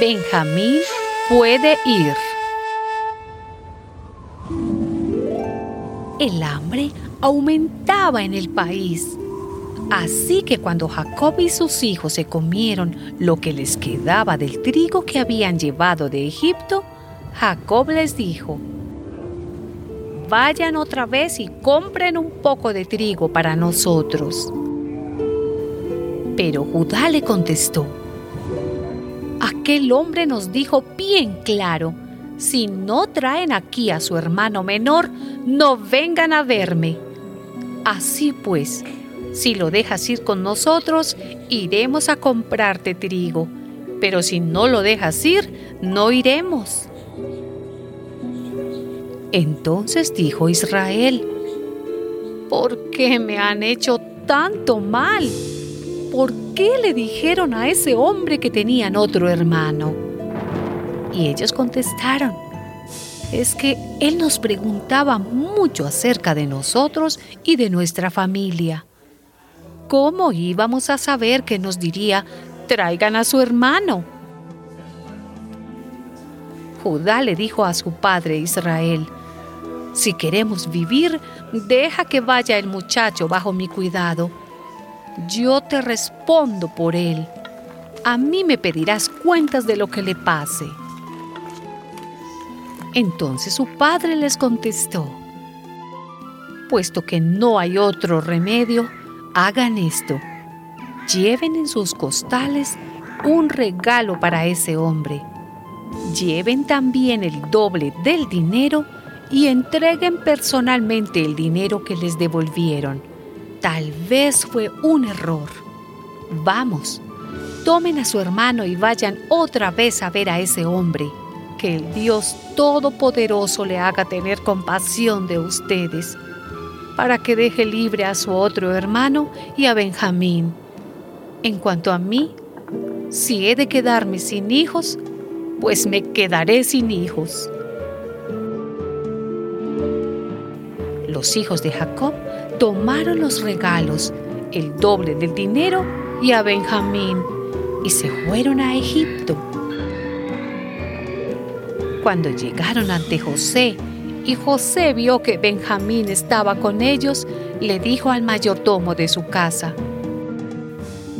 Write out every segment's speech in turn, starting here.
Benjamín puede ir. El hambre aumentaba en el país. Así que cuando Jacob y sus hijos se comieron lo que les quedaba del trigo que habían llevado de Egipto, Jacob les dijo, vayan otra vez y compren un poco de trigo para nosotros. Pero Judá le contestó, aquel hombre nos dijo bien claro, si no traen aquí a su hermano menor, no vengan a verme. Así pues, si lo dejas ir con nosotros, iremos a comprarte trigo, pero si no lo dejas ir, no iremos. Entonces dijo Israel, ¿por qué me han hecho tanto mal? ¿Por qué le dijeron a ese hombre que tenían otro hermano? Y ellos contestaron, es que él nos preguntaba mucho acerca de nosotros y de nuestra familia. ¿Cómo íbamos a saber que nos diría, traigan a su hermano? Judá le dijo a su padre Israel, si queremos vivir, deja que vaya el muchacho bajo mi cuidado. Yo te respondo por él. A mí me pedirás cuentas de lo que le pase. Entonces su padre les contestó, puesto que no hay otro remedio, hagan esto. Lleven en sus costales un regalo para ese hombre. Lleven también el doble del dinero y entreguen personalmente el dinero que les devolvieron. Tal vez fue un error. Vamos, tomen a su hermano y vayan otra vez a ver a ese hombre. Que el Dios Todopoderoso le haga tener compasión de ustedes, para que deje libre a su otro hermano y a Benjamín. En cuanto a mí, si he de quedarme sin hijos, pues me quedaré sin hijos. Los hijos de Jacob tomaron los regalos, el doble del dinero y a Benjamín, y se fueron a Egipto. Cuando llegaron ante José, y José vio que Benjamín estaba con ellos, le dijo al mayordomo de su casa,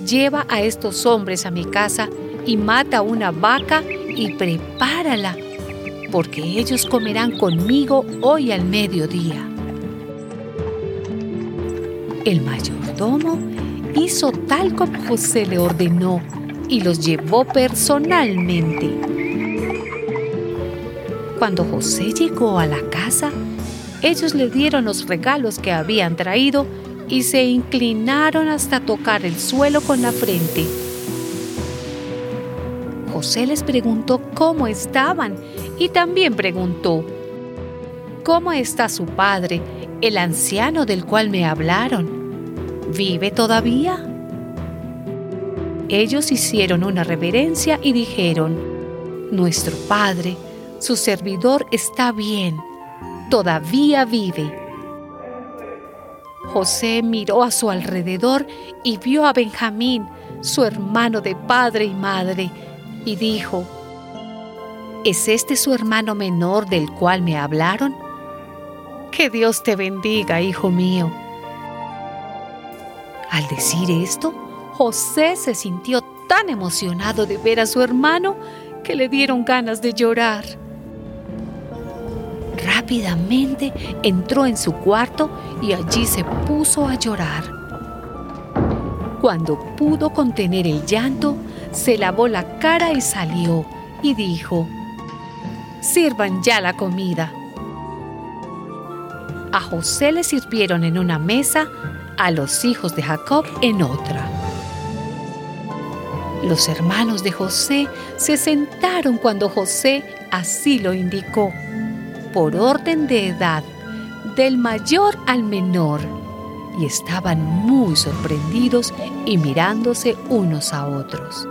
Lleva a estos hombres a mi casa y mata una vaca y prepárala, porque ellos comerán conmigo hoy al mediodía. El mayordomo hizo tal como José le ordenó y los llevó personalmente. Cuando José llegó a la casa, ellos le dieron los regalos que habían traído y se inclinaron hasta tocar el suelo con la frente. José les preguntó cómo estaban y también preguntó, ¿cómo está su padre el anciano del cual me hablaron, ¿vive todavía? Ellos hicieron una reverencia y dijeron, Nuestro Padre, su servidor está bien, todavía vive. José miró a su alrededor y vio a Benjamín, su hermano de padre y madre, y dijo, ¿Es este su hermano menor del cual me hablaron? Que Dios te bendiga, hijo mío. Al decir esto, José se sintió tan emocionado de ver a su hermano que le dieron ganas de llorar. Rápidamente entró en su cuarto y allí se puso a llorar. Cuando pudo contener el llanto, se lavó la cara y salió y dijo, Sirvan ya la comida. A José le sirvieron en una mesa, a los hijos de Jacob en otra. Los hermanos de José se sentaron cuando José así lo indicó, por orden de edad, del mayor al menor, y estaban muy sorprendidos y mirándose unos a otros.